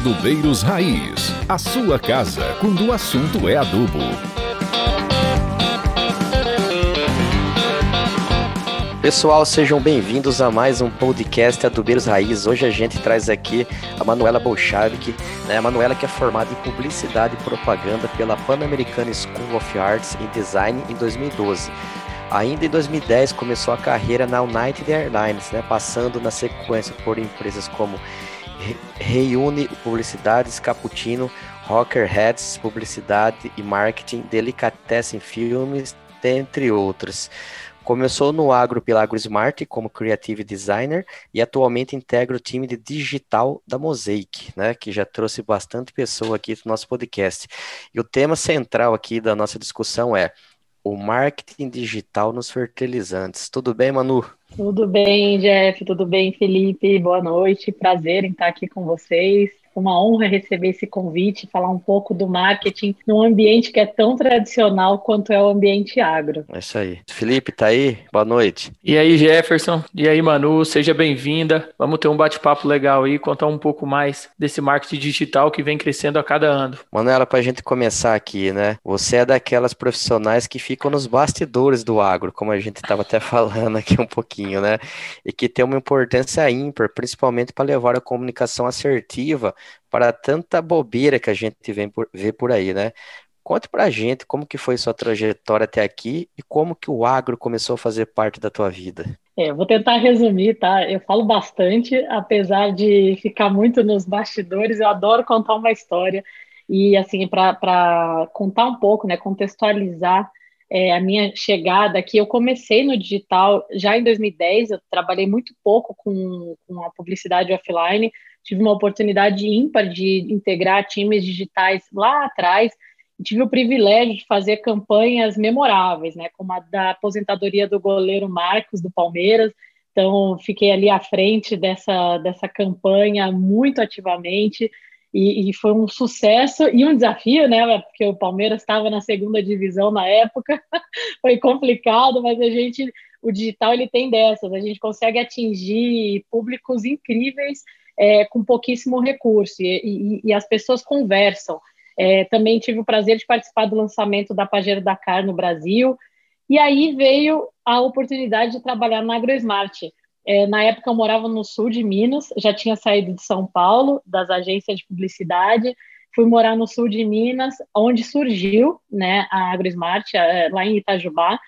Adubeiros Raiz, a sua casa quando o assunto é adubo. Pessoal, sejam bem-vindos a mais um podcast Adubeiros Raiz. Hoje a gente traz aqui a Manuela Bolchavik, né? A Manuela que é formada em Publicidade e Propaganda pela Pan-American School of Arts and Design em 2012. Ainda em 2010 começou a carreira na United Airlines, né? Passando na sequência por empresas como Reúne Publicidades, Cappuccino, Rocker Heads, Publicidade e Marketing, Delicatessen Filmes, entre outras. Começou no Agro pela AgroSmart como Creative Designer e atualmente integra o time de digital da Mosaic, né, que já trouxe bastante pessoa aqui no nosso podcast. E o tema central aqui da nossa discussão é o marketing digital nos fertilizantes. Tudo bem, Manu? Tudo bem, Jeff, tudo bem, Felipe? Boa noite, prazer em estar aqui com vocês uma honra receber esse convite, falar um pouco do marketing num ambiente que é tão tradicional quanto é o ambiente agro. É isso aí. Felipe, tá aí? Boa noite. E aí, Jefferson? E aí, Manu? Seja bem-vinda. Vamos ter um bate-papo legal aí, contar um pouco mais desse marketing digital que vem crescendo a cada ano. Manuela, para a gente começar aqui, né? Você é daquelas profissionais que ficam nos bastidores do agro, como a gente estava até falando aqui um pouquinho, né? E que tem uma importância ímpar, principalmente para levar a comunicação assertiva para tanta bobeira que a gente vem por, vê por aí, né? Conte para a gente como que foi sua trajetória até aqui e como que o agro começou a fazer parte da tua vida. É, vou tentar resumir, tá? Eu falo bastante, apesar de ficar muito nos bastidores, eu adoro contar uma história. E, assim, para contar um pouco, né, contextualizar é, a minha chegada aqui, eu comecei no digital já em 2010, eu trabalhei muito pouco com, com a publicidade offline, tive uma oportunidade ímpar de integrar times digitais lá atrás, tive o privilégio de fazer campanhas memoráveis, né, como a da aposentadoria do goleiro Marcos do Palmeiras. Então, fiquei ali à frente dessa, dessa campanha muito ativamente e, e foi um sucesso e um desafio, né, porque o Palmeiras estava na segunda divisão na época, foi complicado, mas a gente, o digital ele tem dessas, a gente consegue atingir públicos incríveis é, com pouquíssimo recurso e, e, e, as pessoas conversam. É, também tive o prazer de participar do lançamento da Pajero Dakar no Brasil, e aí veio a oportunidade de trabalhar na AgroSmart. É, na época eu morava no sul de Minas, já tinha saído de São Paulo, das agências de publicidade, fui morar no sul de Minas, onde surgiu né, a AgroSmart, lá em Itajubá,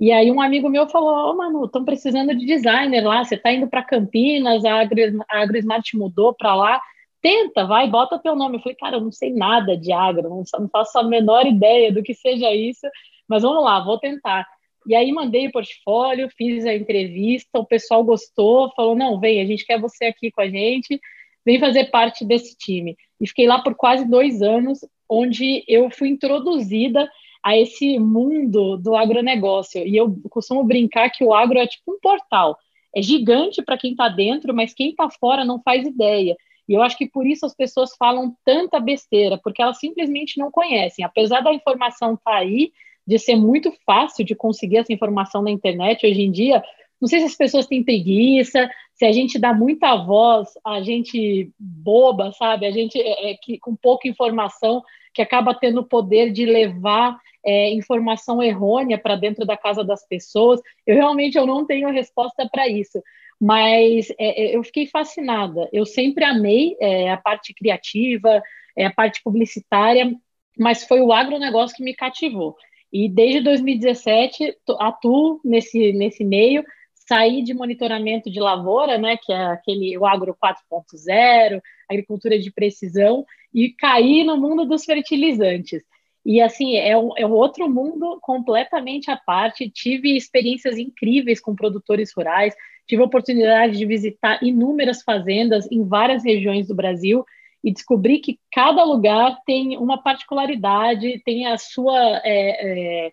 e aí um amigo meu falou, oh, Manu, estão precisando de designer lá, você está indo para Campinas, a, AgroSmart mudou para lá, tenta, vai, bota teu nome. Eu falei, cara, eu não sei nada de agro, não faço a menor ideia do que seja isso, mas vamos lá, vou tentar. E aí mandei o portfólio, fiz a entrevista, o pessoal gostou, falou, não, vem, a gente quer você aqui com a gente, vem fazer parte desse time. E fiquei lá por quase dois anos, onde eu fui introduzida a esse mundo do agronegócio. E eu costumo brincar que o agro é tipo um portal. É gigante para quem está dentro, mas quem está fora não faz ideia. E eu acho que por isso as pessoas falam tanta besteira, porque elas simplesmente não conhecem. Apesar da informação estar tá aí, de ser muito fácil de conseguir essa informação na internet hoje em dia, não sei se as pessoas têm preguiça, se a gente dá muita voz, a gente boba, sabe? A gente é, é que com pouca informação que acaba tendo o poder de levar é, informação errônea para dentro da casa das pessoas. Eu realmente eu não tenho resposta para isso, mas é, é, eu fiquei fascinada. Eu sempre amei é, a parte criativa, é, a parte publicitária, mas foi o agronegócio que me cativou. E desde 2017 atuo nesse, nesse meio, saí de monitoramento de lavoura, né, que é aquele o agro 4.0, agricultura de precisão, e caí no mundo dos fertilizantes. E assim, é um, é um outro mundo completamente à parte. Tive experiências incríveis com produtores rurais, tive a oportunidade de visitar inúmeras fazendas em várias regiões do Brasil e descobri que cada lugar tem uma particularidade, tem a sua, é, é,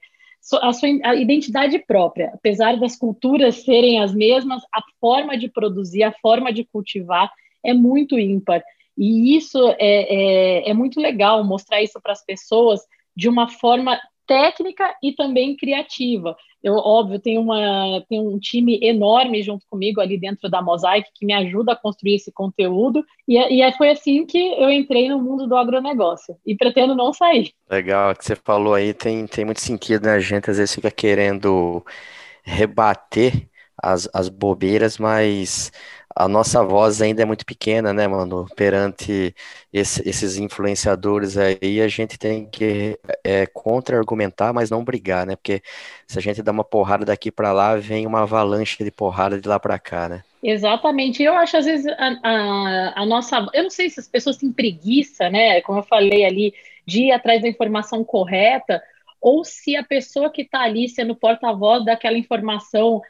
a sua a identidade própria. Apesar das culturas serem as mesmas, a forma de produzir, a forma de cultivar é muito ímpar. E isso é, é, é muito legal mostrar isso para as pessoas de uma forma técnica e também criativa. Eu, óbvio, tenho, uma, tenho um time enorme junto comigo ali dentro da Mosaic que me ajuda a construir esse conteúdo, e, e é, foi assim que eu entrei no mundo do agronegócio, e pretendo não sair. Legal, o que você falou aí tem, tem muito sentido, né? A gente às vezes fica querendo rebater as, as bobeiras, mas a nossa voz ainda é muito pequena, né, mano? Perante esse, esses influenciadores aí, a gente tem que é, contra-argumentar, mas não brigar, né? Porque se a gente dá uma porrada daqui para lá, vem uma avalanche de porrada de lá para cá, né? Exatamente. Eu acho, às vezes, a, a, a, nossa. Eu não sei se as pessoas têm preguiça, né? Como eu falei ali, de ir atrás da informação correta, ou se a pessoa que está ali sendo porta-voz daquela informação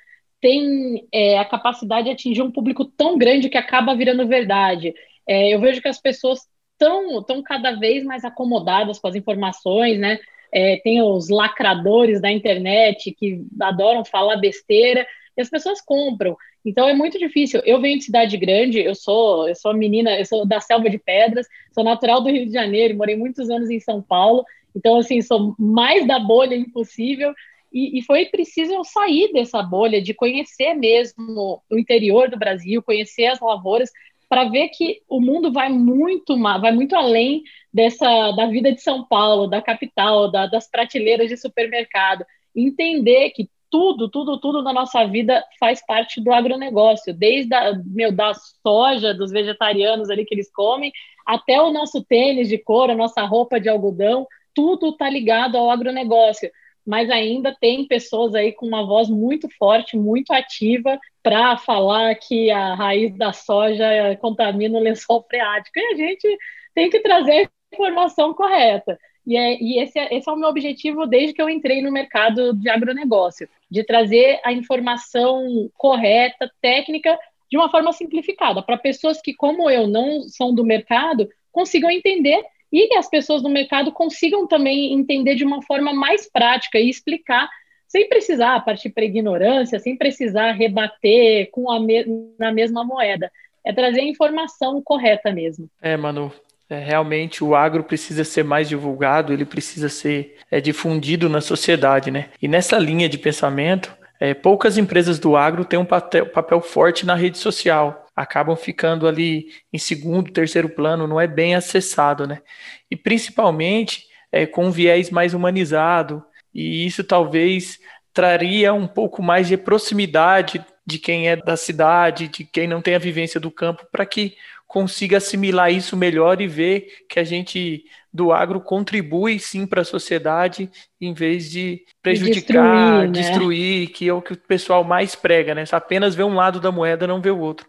tem é, a capacidade de atingir um público tão grande que acaba virando verdade. É, eu vejo que as pessoas estão tão cada vez mais acomodadas com as informações, né? É, tem os lacradores da internet que adoram falar besteira e as pessoas compram. Então é muito difícil. Eu venho de cidade grande, eu sou eu sou menina, eu sou da Selva de Pedras, sou natural do Rio de Janeiro, morei muitos anos em São Paulo. Então assim sou mais da bolha impossível e, e, foi preciso eu sair dessa bolha, de conhecer mesmo o interior do Brasil, conhecer as lavouras, para ver que o mundo vai muito vai muito além dessa da vida de São Paulo, da capital, da, das prateleiras de supermercado. Entender que tudo, tudo, tudo na nossa vida faz parte do agronegócio, desde a, meu, da soja, dos vegetarianos ali que eles comem, até o nosso tênis de couro, a nossa roupa de algodão, tudo está ligado ao agronegócio mas ainda tem pessoas aí com uma voz muito forte, muito ativa, para falar que a raiz da soja contamina o lençol freático. E a gente tem que trazer a informação correta. E, é, e esse, é, esse é o meu objetivo desde que eu entrei no mercado de agronegócio, de trazer a informação correta, técnica, de uma forma simplificada, para pessoas que, como eu, não são do mercado, consigam entender e que as pessoas no mercado consigam também entender de uma forma mais prática e explicar sem precisar partir para ignorância, sem precisar rebater com a me na mesma moeda. É trazer a informação correta mesmo. É, Manu, é, realmente o agro precisa ser mais divulgado, ele precisa ser é, difundido na sociedade, né? E nessa linha de pensamento, é, poucas empresas do agro têm um papel, papel forte na rede social acabam ficando ali em segundo, terceiro plano, não é bem acessado, né? E principalmente é, com um viés mais humanizado, e isso talvez traria um pouco mais de proximidade de quem é da cidade, de quem não tem a vivência do campo, para que consiga assimilar isso melhor e ver que a gente do agro contribui sim para a sociedade em vez de prejudicar, destruir, né? destruir, que é o que o pessoal mais prega, né? Apenas ver um lado da moeda, não ver o outro.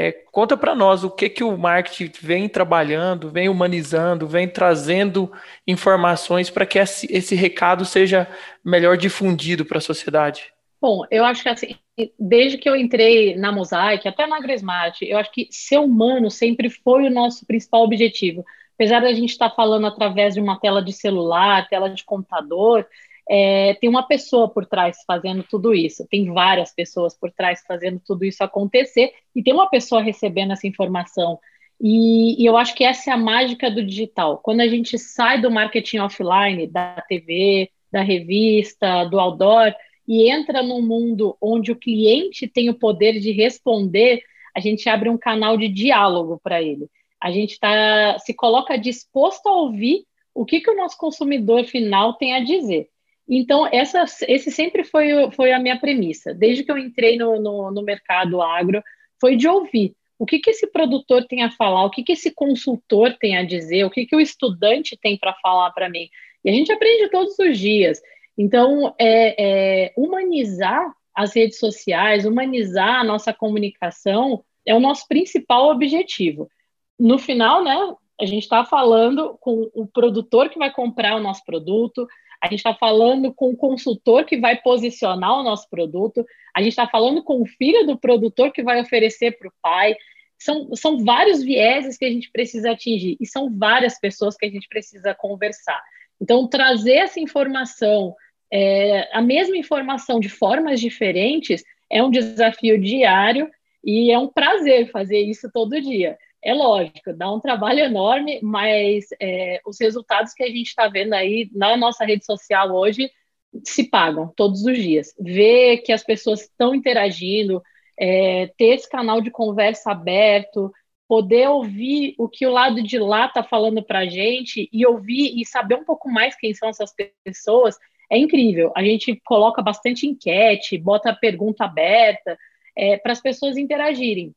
É, conta para nós o que, que o marketing vem trabalhando, vem humanizando, vem trazendo informações para que esse, esse, recado seja melhor difundido para a sociedade. Bom, eu acho que assim, desde que eu entrei na Mosaic, até na AgroSmart, eu acho que ser humano sempre foi o nosso principal objetivo. Apesar da gente estar falando através de uma tela de celular, tela de computador, é, tem uma pessoa por trás fazendo tudo isso, tem várias pessoas por trás fazendo tudo isso acontecer, e tem uma pessoa recebendo essa informação. E, e, eu acho que essa é a mágica do digital. Quando a gente sai do marketing offline, da TV, da revista, do outdoor, e entra num mundo onde o cliente tem o poder de responder, a gente abre um canal de diálogo para ele. A gente tá, se coloca disposto a ouvir o que, que o nosso consumidor final tem a dizer. Então, essa, esse sempre foi, foi a minha premissa. Desde que eu entrei no, no, no mercado agro, foi de ouvir o que, que esse produtor tem a falar, o que, que esse consultor tem a dizer, o que, que o estudante tem para falar para mim. E a gente aprende todos os dias. Então, é, é, humanizar as redes sociais, humanizar a nossa comunicação é o nosso principal objetivo. No final, né, a gente está falando com o produtor que vai comprar o nosso produto, a gente está falando com o consultor que vai posicionar o nosso produto, a gente está falando com o filho do produtor que vai oferecer para o pai. São, são vários vieses que a gente precisa atingir e são várias pessoas que a gente precisa conversar. Então, trazer essa informação, é, a mesma informação de formas diferentes, é um desafio diário e é um prazer fazer isso todo dia. É lógico, dá um trabalho enorme, mas é, os resultados que a gente está vendo aí na nossa rede social hoje se pagam todos os dias. Ver que as pessoas estão interagindo, é, ter esse canal de conversa aberto, poder ouvir o que o lado de lá está falando para a gente e ouvir e saber um pouco mais quem são essas pessoas é incrível. A gente coloca bastante enquete, bota pergunta aberta é, para as pessoas interagirem.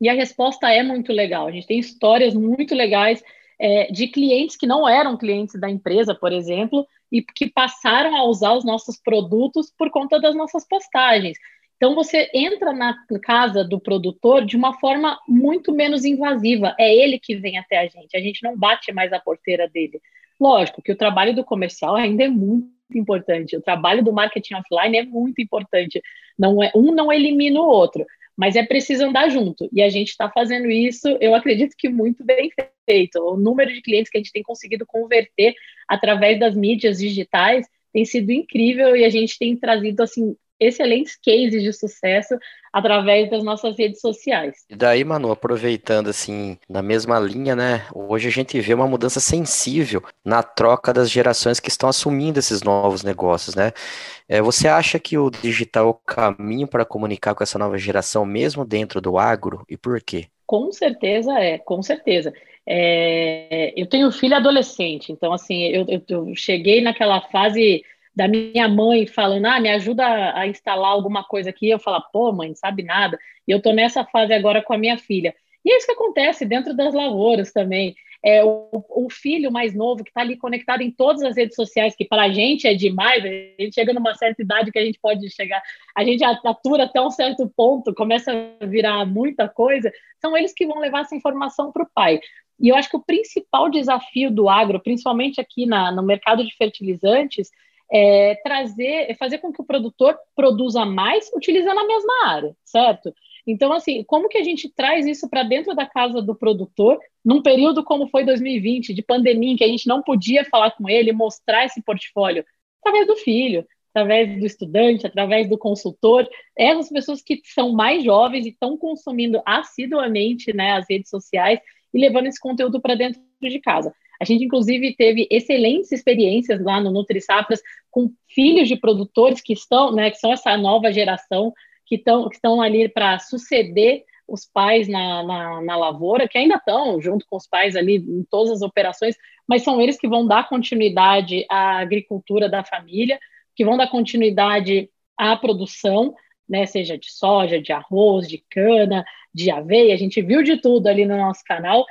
E a resposta é muito legal. A gente tem histórias muito legais é, de clientes que não eram clientes da empresa, por exemplo, e que passaram a usar os nossos produtos por conta das nossas postagens. Então você entra na casa do produtor de uma forma muito menos invasiva. É ele que vem até a gente. A gente não bate mais a porteira dele. Lógico que o trabalho do comercial ainda é muito importante. O trabalho do marketing offline é muito importante. Não é um não elimina o outro, mas é preciso andar junto. E a gente está fazendo isso, eu acredito que muito bem feito. O número de clientes que a gente tem conseguido converter através das mídias digitais tem sido incrível e a gente tem trazido assim excelentes cases de sucesso através das nossas redes sociais. E daí, Manu, aproveitando assim, na mesma linha, né? Hoje a gente vê uma mudança sensível na troca das gerações que estão assumindo esses novos negócios, né? É, você acha que o digital é o caminho para comunicar com essa nova geração, mesmo dentro do agro? E por quê? Com certeza é, com certeza. É, eu tenho filho adolescente, então assim, eu, eu, eu cheguei naquela fase da minha mãe falando, ah, me ajuda a instalar alguma coisa aqui, eu falo, pô, mãe, sabe nada. E eu estou nessa fase agora com a minha filha. E é isso que acontece dentro das lavouras também. É, o, o filho mais novo que está ali conectado em todas as redes sociais, que para a gente é demais, a gente chega numa certa idade que a gente pode chegar, a gente atura até um certo ponto, começa a virar muita coisa, são eles que vão levar essa informação para o pai. E eu acho que o principal desafio do agro, principalmente aqui na, no mercado de fertilizantes, é, trazer, é fazer com que o produtor produza mais utilizando a mesma área, certo? Então, assim, como que a gente traz isso para dentro da casa do produtor, num período como foi 2020, de pandemia, em que a gente não podia falar com ele, mostrar esse portfólio, através do filho, através do estudante, através do consultor, essas pessoas que são mais jovens e estão consumindo assiduamente né, as redes sociais e levando esse conteúdo para dentro de casa. A gente, inclusive, teve excelentes experiências lá no Nutri Safras com filhos de produtores que estão, né, que são essa nova geração, que estão que estão ali para suceder os pais na, na, na, lavoura, que ainda estão junto com os pais ali em todas as operações, mas são eles que vão dar continuidade à agricultura da família, que vão dar continuidade à produção, né, seja de soja, de arroz, de cana, de aveia, a gente viu de tudo ali no nosso canal,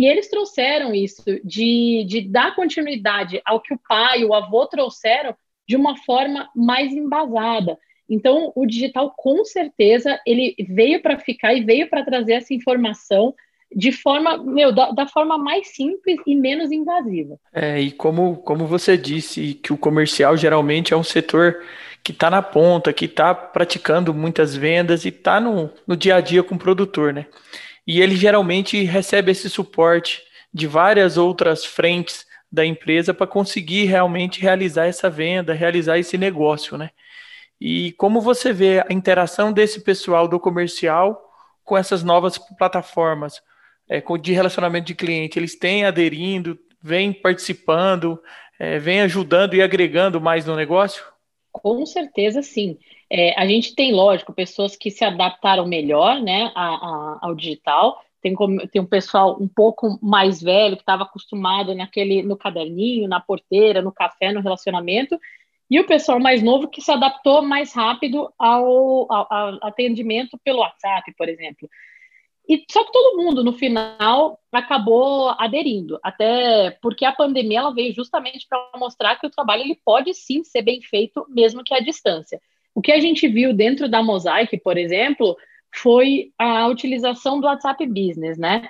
e eles trouxeram isso, de, de dar continuidade ao que o pai, o avô trouxeram de uma forma mais embasada. Então, o digital, com certeza, ele veio para ficar e veio para trazer essa informação de forma, meu, da, da, forma mais simples e menos invasiva. É, e como, como você disse, que o comercial geralmente é um setor que está na ponta, que está praticando muitas vendas e está no, no dia a dia com o produtor, né? E ele geralmente recebe esse suporte de várias outras frentes da empresa para conseguir realmente realizar essa venda, realizar esse negócio, né? E como você vê a interação desse pessoal do comercial com essas novas plataformas é, de relacionamento de cliente? Eles têm aderindo, vêm participando, é, vêm ajudando e agregando mais no negócio? Com certeza, sim. É, a gente tem, lógico, pessoas que se adaptaram melhor né, a, a, ao digital. Tem, tem um pessoal um pouco mais velho que estava acostumado naquele no caderninho, na porteira, no café, no relacionamento, e o pessoal mais novo que se adaptou mais rápido ao, ao, ao atendimento pelo WhatsApp, por exemplo. E só que todo mundo, no final, acabou aderindo, até porque a pandemia ela veio justamente para mostrar que o trabalho ele pode sim ser bem feito, mesmo que à distância. O que a gente viu dentro da Mosaic, por exemplo, foi a utilização do WhatsApp Business, né?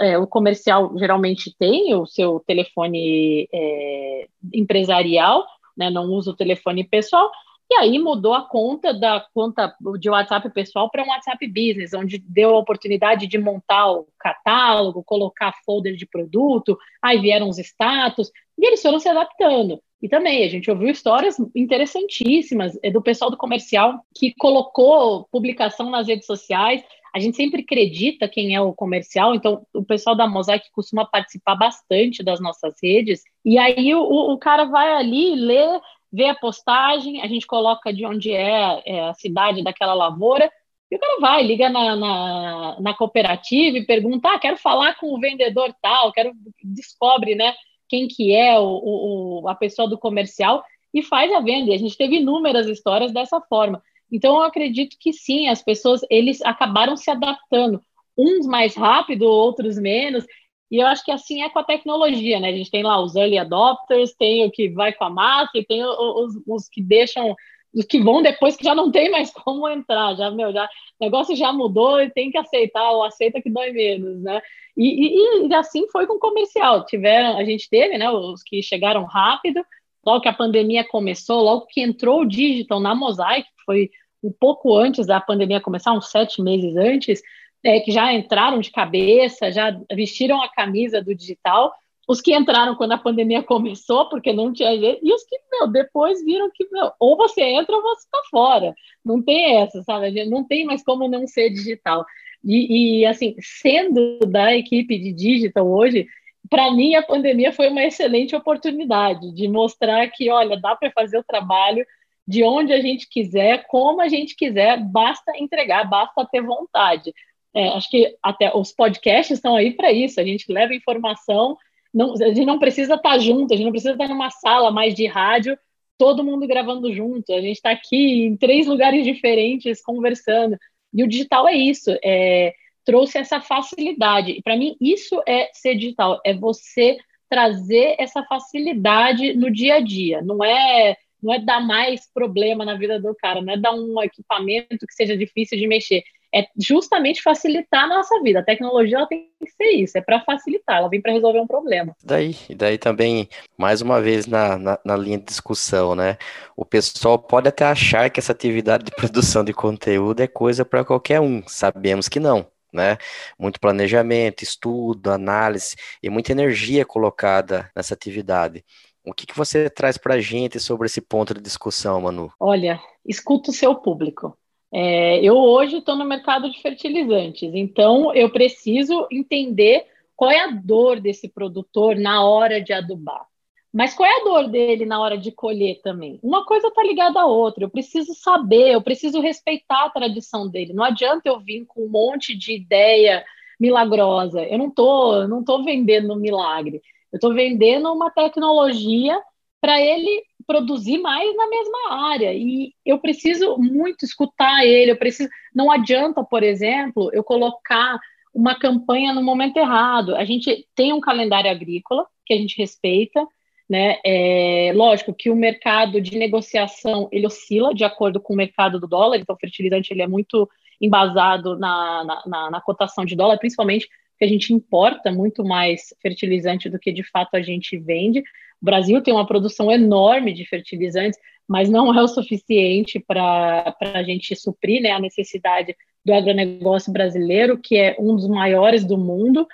É, o comercial geralmente tem o seu telefone é, empresarial, né? Não usa o telefone pessoal, e aí mudou a conta da conta de WhatsApp pessoal para um WhatsApp Business, onde deu a oportunidade de montar o catálogo, colocar folder de produto, aí vieram os status, e eles foram se adaptando. E também a gente ouviu histórias interessantíssimas é, do pessoal do comercial que colocou publicação nas redes sociais, a gente sempre acredita quem é o comercial, então o pessoal da Mosaic costuma participar bastante das nossas redes, e aí o, o cara vai ali, lê, vê a postagem, a gente coloca de onde é, é a cidade daquela lavoura, e o cara vai, liga na, na, na, cooperativa e pergunta: ah, quero falar com o vendedor tal, quero descobre, né, quem que é o, o, a pessoa do comercial e faz a venda. E a gente teve inúmeras histórias dessa forma. Então, eu acredito que sim, as pessoas eles acabaram se adaptando, uns mais rápido, outros menos. E eu acho que assim é com a tecnologia, né? A gente tem lá os early adopters, tem o que vai com a massa e tem os, os que deixam, os que vão depois que já não tem mais como entrar, já, meu, já, o negócio já mudou e tem que aceitar, ou aceita que dói menos, né? E, e, e assim foi com o comercial. Tiveram, a gente teve, né, os que chegaram rápido, logo que a pandemia começou, logo que entrou o digital na Mosaic, foi um pouco antes da pandemia começar, uns sete meses antes, é, que já entraram de cabeça, já vestiram a camisa do digital, os que entraram quando a pandemia começou, porque não tinha jeito, e os que, meu, depois viram que, meu, ou você entra ou você está fora. Não tem essa, sabe? Não tem mais como não ser digital. E, e assim, sendo da equipe de digital hoje, para mim, a pandemia foi uma excelente oportunidade de mostrar que, olha, dá para fazer o trabalho de onde a gente quiser, como a gente quiser, basta entregar, basta ter vontade. É, acho que até os podcasts estão aí para isso, a gente leva informação, não, a gente não precisa estar tá junto, a gente não precisa estar numa sala mais de rádio, todo mundo gravando junto, a gente está aqui em três lugares diferentes conversando. E o digital é isso, é, trouxe essa facilidade. E para mim, isso é ser digital, é você trazer essa facilidade no dia a dia. Não é, não é dar mais problema na vida do cara, não é dar um equipamento que seja difícil de mexer. É justamente facilitar a nossa vida. A tecnologia ela tem que ser isso, é para facilitar, ela vem para resolver um problema. Daí, daí também, mais uma vez na, na, na linha de discussão, né? O pessoal pode até achar que essa atividade de produção de conteúdo é coisa para qualquer um. Sabemos que não né? Muito planejamento, estudo, análise e muita energia colocada nessa atividade. O que, que você traz para a gente sobre esse ponto de discussão, Manu? Olha, escuta o seu público. É, eu hoje estou no mercado de fertilizantes, então eu preciso entender qual é a dor desse produtor na hora de adubar. Mas qual é a dor dele na hora de colher também? Uma coisa está ligada à outra. Eu preciso saber, eu preciso respeitar a tradição dele. Não adianta eu vir com um monte de ideia milagrosa. Eu não tô, não tô vendendo milagre. Eu estou vendendo uma tecnologia para ele produzir mais na mesma área. E eu preciso muito escutar ele. Eu preciso. Não adianta, por exemplo, eu colocar uma campanha no momento errado. A gente tem um calendário agrícola que a gente respeita né? É, lógico que o mercado de negociação ele oscila de acordo com o mercado do dólar, então o fertilizante ele é muito embasado na, na, na, na cotação de dólar, principalmente porque a gente importa muito mais fertilizante do que de fato a gente vende. O Brasil tem uma produção enorme de fertilizantes, mas não é o suficiente para a gente suprir né, a necessidade do agronegócio brasileiro, que é um dos maiores do mundo.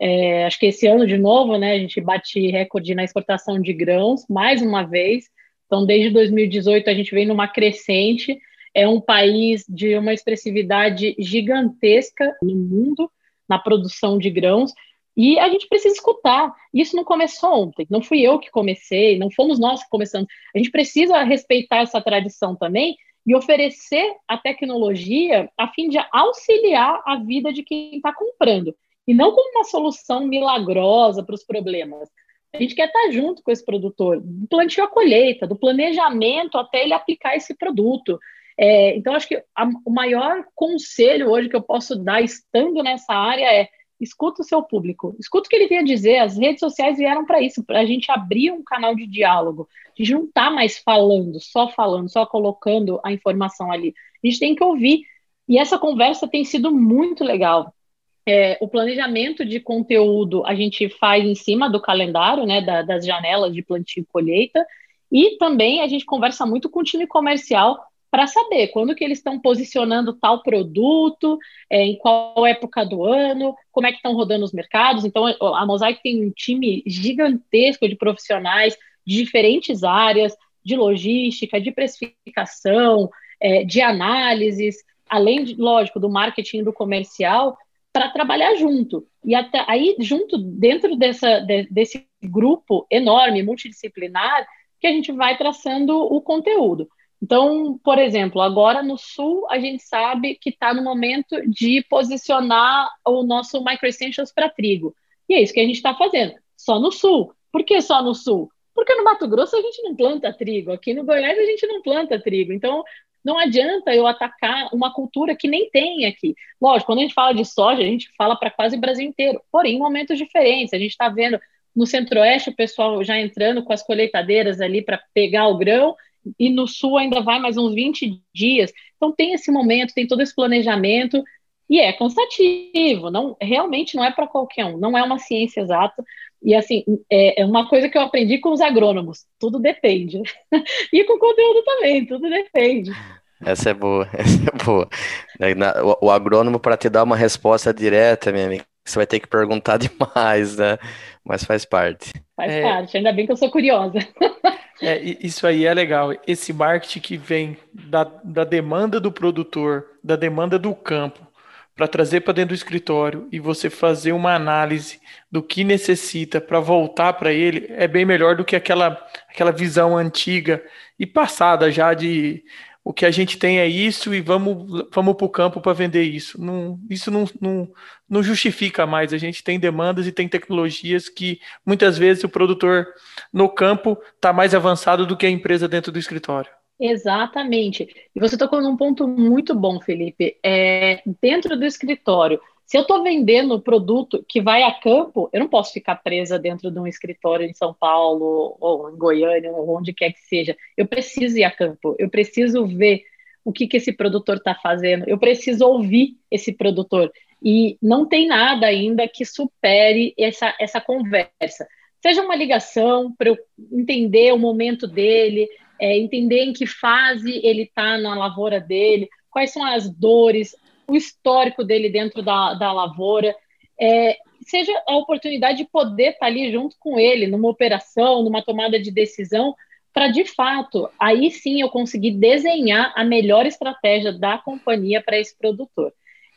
É, acho que esse ano, de novo, né, a gente bate recorde na exportação de grãos, mais uma vez. Então, desde 2018, a gente vem numa crescente. É um país de uma expressividade gigantesca no mundo, na produção de grãos. E a gente precisa escutar. Isso não começou ontem, não fui eu que comecei, não fomos nós que começamos. A gente precisa respeitar essa tradição também e oferecer a tecnologia a fim de auxiliar a vida de quem está comprando e não como uma solução milagrosa para os problemas. A gente quer estar junto com esse produtor, do plantio à colheita, do planejamento até ele aplicar esse produto. É, então, acho que a, o maior conselho hoje que eu posso dar, estando nessa área, é escuta o seu público, escuta o que ele tem a dizer. As redes sociais vieram para isso, para a gente abrir um canal de diálogo. A gente não está mais falando, só falando, só colocando a informação ali. A gente tem que ouvir. E essa conversa tem sido muito legal. É, o planejamento de conteúdo a gente faz em cima do calendário, né, da, das janelas de plantio e colheita, e também a gente conversa muito com o time comercial para saber quando que eles estão posicionando tal produto, é, em qual época do ano, como é que estão rodando os mercados. Então, a Mosaic tem um time gigantesco de profissionais de diferentes áreas, de logística, de precificação, é, de análises, além, de, lógico, do marketing do comercial, para trabalhar junto. E até aí, junto, dentro dessa, de, desse grupo enorme, multidisciplinar, que a gente vai traçando o conteúdo. Então, por exemplo, agora no Sul, a gente sabe que está no momento de posicionar o nosso Micro Essentials para trigo. E é isso que a gente está fazendo, só no Sul. Por que só no Sul? Porque no Mato Grosso a gente não planta trigo, aqui no Goiás a gente não planta trigo. Então, não adianta eu atacar uma cultura que nem tem aqui. Lógico, quando a gente fala de soja, a gente fala para quase o Brasil inteiro, porém momentos diferentes. A gente está vendo no Centro-Oeste o pessoal já entrando com as colheitadeiras ali para pegar o grão, e no Sul ainda vai mais uns 20 dias. Então tem esse momento, tem todo esse planejamento, e é cansativo, não, realmente não é para qualquer um, não é uma ciência exata. E assim, é, é, uma coisa que eu aprendi com os agrônomos, tudo depende. e com o conteúdo também, tudo depende. Essa é boa, essa é boa. O, o agrônomo, para te dar uma resposta direta, minha amiga, você vai ter que perguntar demais, né? Mas faz parte. Faz é... parte, ainda bem que eu sou curiosa. É, isso aí é legal. Esse marketing que vem da, da demanda do produtor, da demanda do campo, para trazer para dentro do escritório e você fazer uma análise do que necessita para voltar para ele, é bem melhor do que aquela, aquela visão antiga e passada já de o que a gente tem é isso e vamos, vamos para o campo para vender isso. Não, isso não, não, não justifica mais. A gente tem demandas e tem tecnologias que muitas vezes o produtor no campo está mais avançado do que a empresa dentro do escritório. Exatamente. E você tocou num ponto muito bom, Felipe. É, dentro do escritório, se eu estou vendendo produto que vai a campo, eu não posso ficar presa dentro de um escritório em São Paulo ou em Goiânia ou onde quer que seja. Eu preciso ir a campo. Eu preciso ver o que, que esse produtor está fazendo. Eu preciso ouvir esse produtor. E não tem nada ainda que supere essa, essa conversa. Seja uma ligação para eu entender o momento dele, é, entender em que fase ele está na lavoura dele, quais são as dores, o histórico dele dentro da, da lavoura, é, seja a oportunidade de poder estar tá ali junto com ele, numa operação, numa tomada de decisão, para de fato, aí sim eu conseguir desenhar a melhor estratégia da companhia para esse produtor.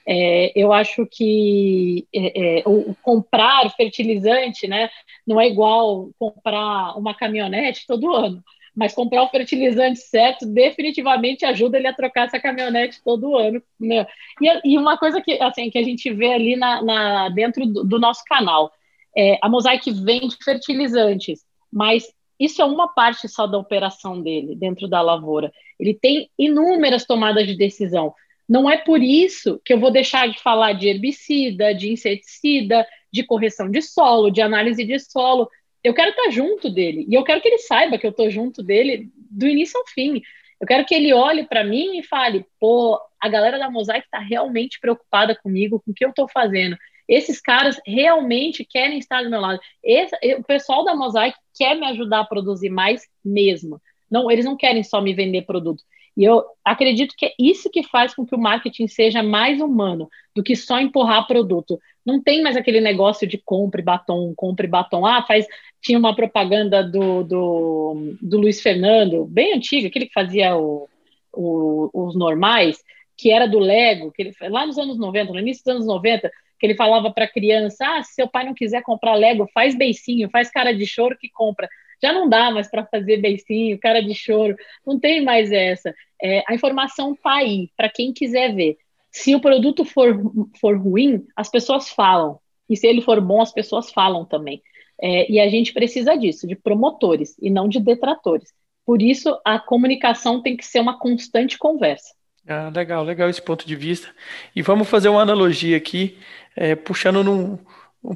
É, eu acho que é, é, o, comprar fertilizante né, não é igual comprar uma caminhonete todo ano mas comprar o fertilizante certo definitivamente ajuda ele a trocar essa caminhonete todo ano. Né? E, e, uma coisa que, assim, que a gente vê ali na, na dentro do, do, nosso canal, é, a Mosaic vende fertilizantes, mas isso é uma parte só da operação dele dentro da lavoura. Ele tem inúmeras tomadas de decisão. Não é por isso que eu vou deixar de falar de herbicida, de inseticida, de correção de solo, de análise de solo eu quero estar junto dele e eu quero que ele saiba que eu estou junto dele do início ao fim. Eu quero que ele olhe para mim e fale: pô, a galera da Mosaic está realmente preocupada comigo, com o que eu estou fazendo. Esses caras realmente querem estar do meu lado. Esse, o pessoal da Mosaic quer me ajudar a produzir mais mesmo. Não, eles não querem só me vender produto. E eu acredito que é isso que faz com que o marketing seja mais humano do que só empurrar produto. Não tem mais aquele negócio de compre batom, compre batom. Ah, faz. Tinha uma propaganda do, do, do Luiz Fernando, bem antiga, aquele que fazia o, o, os normais, que era do Lego, que ele, lá nos anos 90, no início dos anos 90, que ele falava para a criança: ah, se seu pai não quiser comprar Lego, faz beicinho, faz cara de choro que compra. Já não dá mais para fazer beicinho, cara de choro, não tem mais essa. É, a informação está aí, para quem quiser ver. Se o produto for, for ruim, as pessoas falam. E se ele for bom, as pessoas falam também. É, e a gente precisa disso, de promotores e não de detratores. Por isso, a comunicação tem que ser uma constante conversa. Ah, legal, legal esse ponto de vista. E vamos fazer uma analogia aqui, é, puxando num,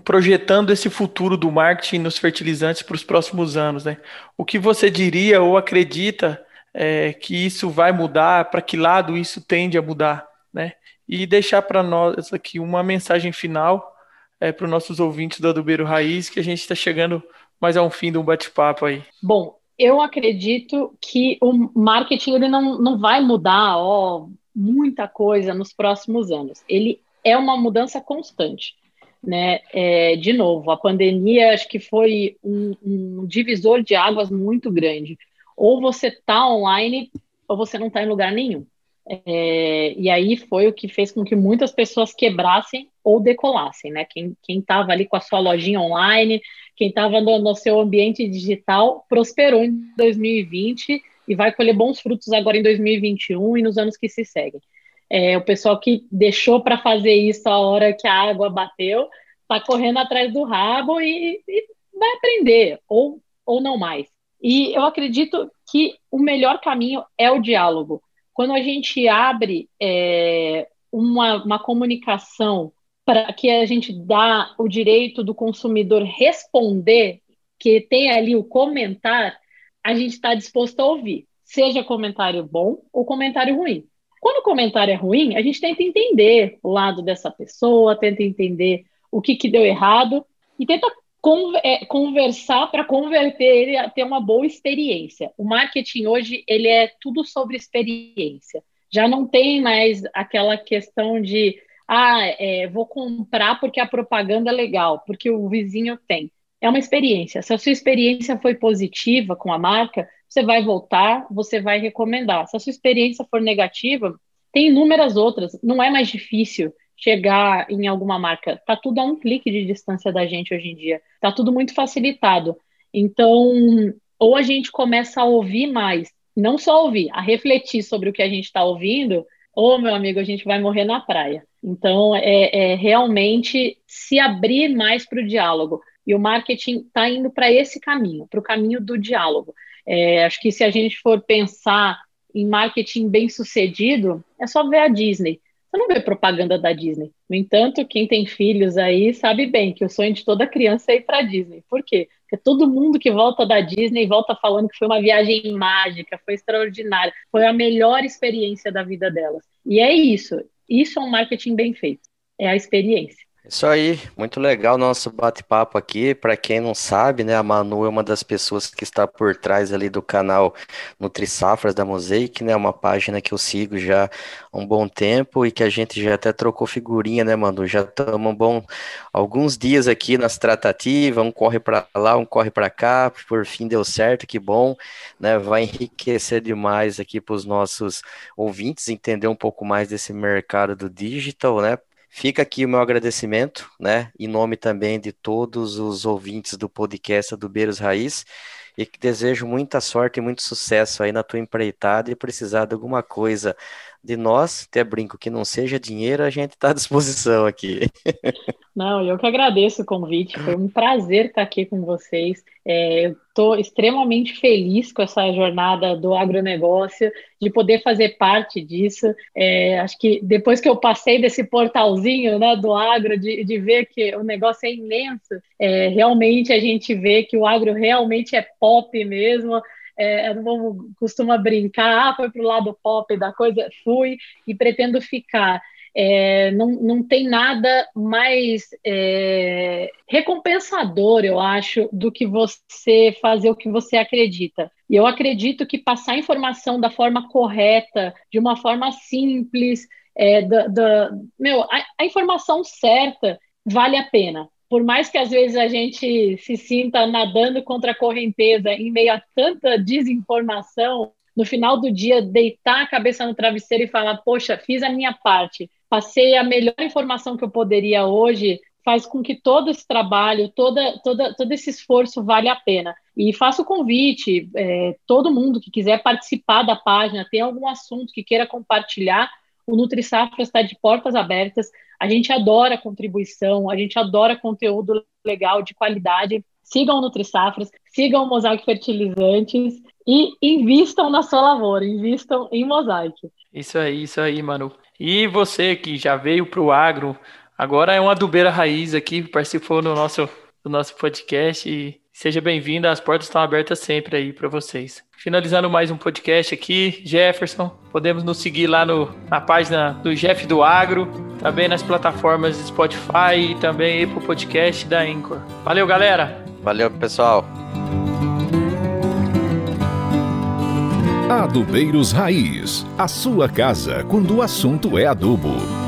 projetando esse futuro do marketing nos fertilizantes para os próximos anos, né? O que você diria ou acredita é, que isso vai mudar? Para que lado isso tende a mudar? E deixar para nós aqui uma mensagem final é, para os nossos ouvintes do Adubeiro Raiz, que a gente está chegando mais a um fim de um bate-papo aí. Bom, eu acredito que o marketing ele não, não vai mudar ó, muita coisa nos próximos anos. Ele é uma mudança constante né? É, de novo, a pandemia acho que foi um, um divisor de águas muito grande. Ou você está online ou você não está em lugar nenhum. É, e aí foi o que fez com que muitas pessoas quebrassem ou decolassem, né? Quem estava ali com a sua lojinha online, quem estava no, no, seu ambiente digital, prosperou em 2020 e vai colher bons frutos agora em 2021 e nos anos que se seguem. É, o pessoal que deixou para fazer isso a hora que a água bateu, está correndo atrás do rabo e, e vai aprender, ou, ou não mais. E eu acredito que o melhor caminho é o diálogo. Quando a gente abre é, uma, uma comunicação para que a gente dá o direito do consumidor responder, que tem ali o comentar, a gente está disposto a ouvir, seja comentário bom ou comentário ruim. Quando o comentário é ruim, a gente tenta entender o lado dessa pessoa, tenta entender o que, que deu errado e tenta é, conversar para converter ele a ter uma boa experiência. O marketing hoje ele é tudo sobre experiência. Já não tem mais aquela questão de ah, é, vou comprar porque a propaganda é legal, porque o vizinho tem. É uma experiência. Se a sua experiência foi positiva com a marca, você vai voltar, você vai recomendar. Se a sua experiência for negativa, tem inúmeras outras. Não é mais difícil chegar em alguma marca. Tá tudo a um clique de distância da gente hoje em dia. Tá tudo muito facilitado. Então, ou a gente começa a ouvir mais, não só ouvir, a refletir sobre o que a gente está ouvindo, ou, meu amigo, a gente vai morrer na praia. Então, é, é realmente se abrir mais para o diálogo. E o marketing está indo para esse caminho, para o caminho do diálogo. É, acho que se a gente for pensar em marketing bem sucedido, é só ver a Disney. Você não vê propaganda da Disney. No entanto, quem tem filhos aí sabe bem que o sonho de toda criança é ir para Disney. Por quê? Porque todo mundo que volta da Disney volta falando que foi uma viagem mágica, foi extraordinária, foi a melhor experiência da vida delas. E é isso. Isso é um marketing bem feito. É a experiência. Isso aí, muito legal nosso bate-papo aqui. Para quem não sabe, né, a Manu é uma das pessoas que está por trás ali do canal Nutri Safras da Mosaic, né, uma página que eu sigo já há um bom tempo e que a gente já até trocou figurinha, né, Manu? Já estamos bom alguns dias aqui nas tratativas, um corre para lá, um corre para cá, por fim deu certo, que bom, né? Vai enriquecer demais aqui para os nossos ouvintes entender um pouco mais desse mercado do digital, né? Fica aqui o meu agradecimento, né? Em nome também de todos os ouvintes do podcast do Beiros Raiz e que desejo muita sorte e muito sucesso aí na tua empreitada e precisar de alguma coisa de nós, até brinco que não seja dinheiro, a gente está à disposição aqui. Não, eu que agradeço o convite, foi um prazer estar aqui com vocês. É, eu estou extremamente feliz com essa jornada do agronegócio, de poder fazer parte disso. É, acho que depois que eu passei desse portalzinho né, do agro, de, de ver que o negócio é imenso, é, realmente a gente vê que o agro realmente é pop mesmo é, o povo costuma brincar, ah, foi para o lado pop da coisa, fui e pretendo ficar. É, não, não tem nada mais é, recompensador, eu acho, do que você fazer o que você acredita. E eu acredito que passar informação da forma correta, de uma forma simples, é, da, da, meu, a, a informação certa vale a pena por mais que às vezes a gente se sinta nadando contra a correnteza em meio a tanta desinformação, no final do dia deitar a cabeça no travesseiro e falar: Poxa, fiz a minha parte, passei a melhor informação que eu poderia hoje, faz com que todo esse trabalho, toda, toda, todo esse esforço vale a pena. E faço o convite, é, todo mundo que quiser participar da página, tem algum assunto que queira compartilhar, o NutriSafra está de portas abertas. A gente adora contribuição, a gente adora conteúdo legal, de qualidade. Sigam o NutriSafras, sigam o Mosaic Fertilizantes e invistam na sua lavoura, invistam em Mosaic. Isso aí, isso aí, Manu. E você que já veio para o agro, agora é uma adubeira raiz aqui, participou do nosso, do nosso podcast e seja bem-vinda, as portas estão abertas sempre aí para vocês. Finalizando mais um podcast aqui, Jefferson, podemos nos seguir lá no, na página do Jeff do Agro, também nas plataformas Spotify e também Apple Podcast da Anchor. Valeu, galera! Valeu, pessoal! Adubeiros Raiz, a sua casa quando o assunto é adubo.